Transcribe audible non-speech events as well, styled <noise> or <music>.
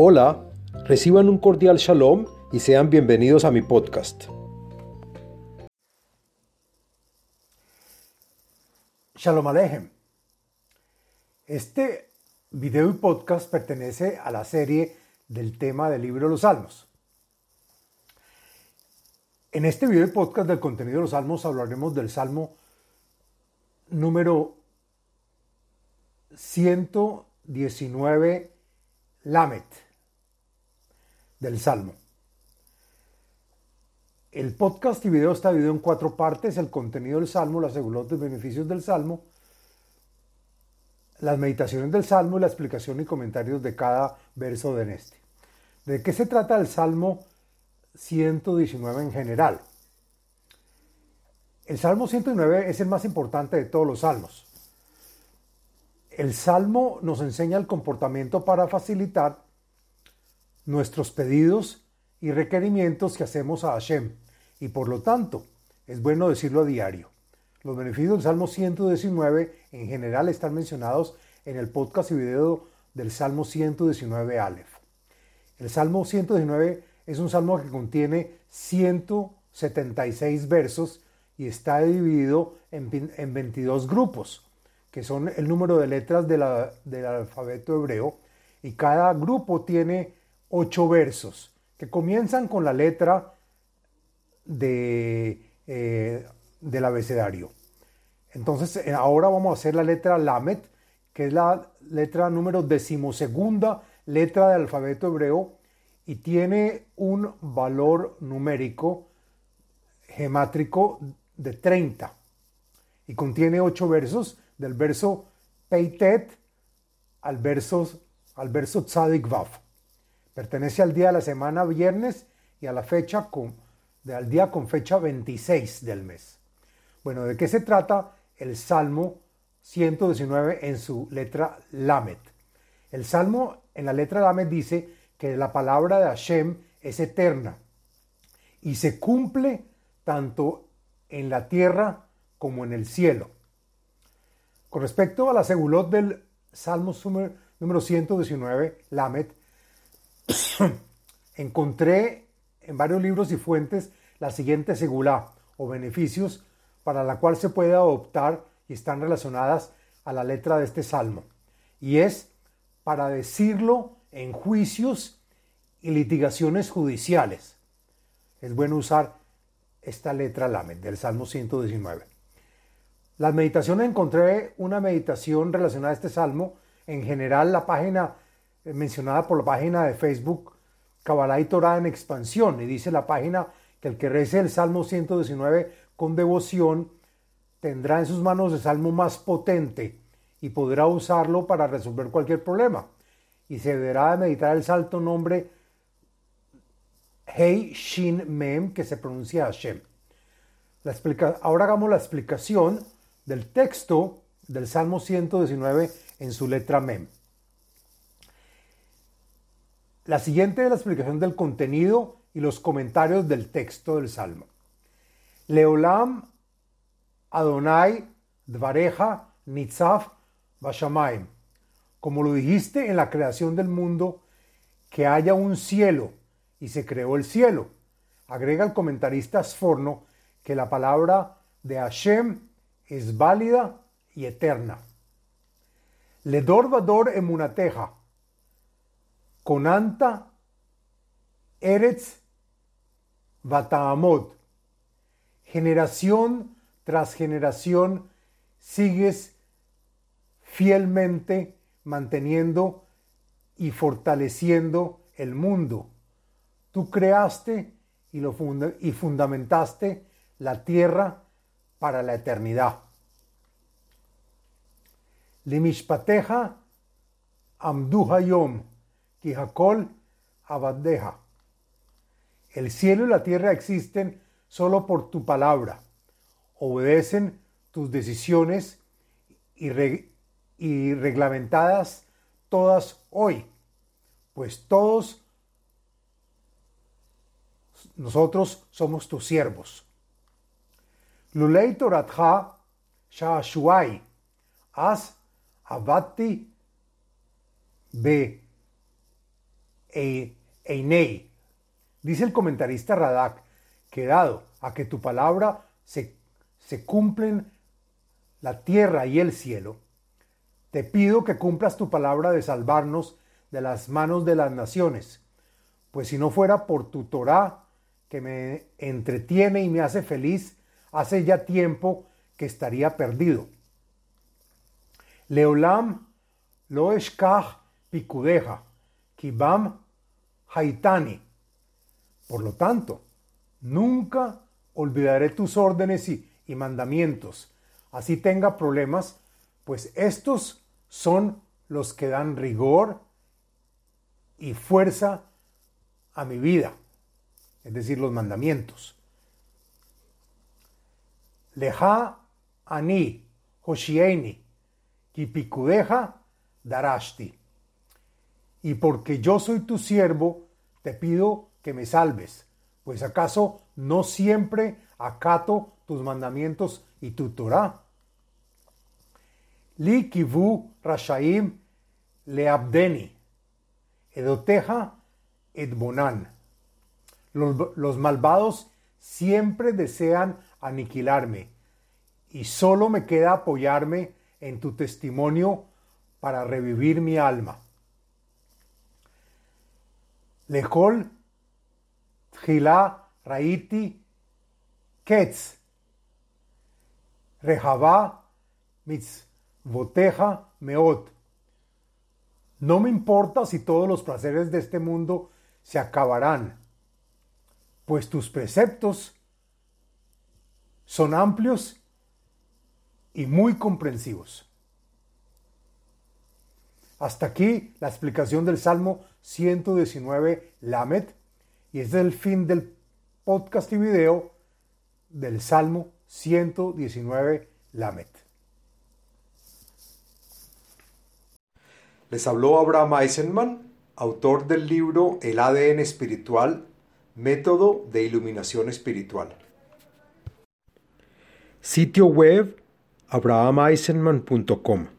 Hola, reciban un cordial shalom y sean bienvenidos a mi podcast. Shalom Alejem. Este video y podcast pertenece a la serie del tema del libro de los Salmos. En este video y podcast del contenido de los Salmos hablaremos del Salmo número 119 Lamet del Salmo. El podcast y video está dividido en cuatro partes, el contenido del Salmo, las de beneficios del Salmo, las meditaciones del Salmo y la explicación y comentarios de cada verso de este. ¿De qué se trata el Salmo 119 en general? El Salmo 109 es el más importante de todos los salmos. El Salmo nos enseña el comportamiento para facilitar nuestros pedidos y requerimientos que hacemos a Hashem. Y por lo tanto, es bueno decirlo a diario. Los beneficios del Salmo 119 en general están mencionados en el podcast y video del Salmo 119 Aleph. El Salmo 119 es un salmo que contiene 176 versos y está dividido en, en 22 grupos, que son el número de letras del alfabeto hebreo, y cada grupo tiene ocho versos que comienzan con la letra de, eh, del abecedario. Entonces, eh, ahora vamos a hacer la letra Lamet, que es la letra número decimosegunda, letra del alfabeto hebreo, y tiene un valor numérico gemátrico de 30. Y contiene ocho versos, del verso Peitet al verso, al verso Tzadik Vav. Pertenece al día de la semana viernes y a la fecha al día con fecha 26 del mes. Bueno, ¿de qué se trata el Salmo 119 en su letra Lamet? El Salmo en la letra Lamet dice que la palabra de Hashem es eterna y se cumple tanto en la tierra como en el cielo. Con respecto a la segulot del Salmo número 119, Lamet, <coughs> encontré en varios libros y fuentes la siguiente segula o beneficios para la cual se puede adoptar y están relacionadas a la letra de este salmo. Y es para decirlo en juicios y litigaciones judiciales. Es bueno usar esta letra lamed del Salmo 119. Las meditaciones encontré una meditación relacionada a este salmo. En general, la página mencionada por la página de Facebook Kabbalah y Torah en expansión. Y dice la página que el que rece el Salmo 119 con devoción tendrá en sus manos el salmo más potente y podrá usarlo para resolver cualquier problema. Y se deberá de meditar el salto nombre Hei Shin Mem, que se pronuncia Hashem. La explica Ahora hagamos la explicación del texto del Salmo 119 en su letra Mem. La siguiente es la explicación del contenido y los comentarios del texto del Salmo. Leolam Adonai Dvareja Nitzaf Bashamaim. Como lo dijiste en la creación del mundo, que haya un cielo y se creó el cielo. Agrega el comentarista Sforno que la palabra de Hashem es válida y eterna. Ledor Vador Emunateja Conanta Eretz Bataamot. Generación tras generación sigues fielmente manteniendo y fortaleciendo el mundo. Tú creaste y, lo y fundamentaste la tierra para la eternidad. Limishpateja Amdu Hayom Kijacol Abaddeja. El cielo y la tierra existen solo por tu palabra. Obedecen tus decisiones y, reglamentadas todas hoy, pues todos nosotros somos tus siervos. Lulei Toratha Shashuai, As Abati Be e, Einei. Dice el comentarista Radak que dado a que tu palabra se, se cumplen la tierra y el cielo, te pido que cumplas tu palabra de salvarnos de las manos de las naciones, pues si no fuera por tu Torah, que me entretiene y me hace feliz, hace ya tiempo que estaría perdido. Leolam lo eshkach pikudeja, kibam haitani. Por lo tanto, nunca olvidaré tus órdenes y, mandamientos, así tenga problemas, pues estos son los que dan rigor y fuerza a mi vida, es decir, los mandamientos. Leja ani hoshieni kipikudeja darashti. Y porque yo soy tu siervo, te pido que me salves, pues acaso no siempre acato tus mandamientos y tu Torah. Li rashaim leabdeni, edoteja edbonan. Los, los malvados siempre desean aniquilarme, y solo me queda apoyarme en tu testimonio para revivir mi alma. Lejol Tjilá Raiti Ketz Rehabá Mitzvoteja Meot. No me importa si todos los placeres de este mundo se acabarán, pues tus preceptos son amplios y muy comprensivos. Hasta aquí la explicación del Salmo 119 Lamet y este es el fin del podcast y video del Salmo 119 Lamet. Les habló Abraham Eisenman, autor del libro El ADN espiritual, método de iluminación espiritual. Sitio web abrahameisenman.com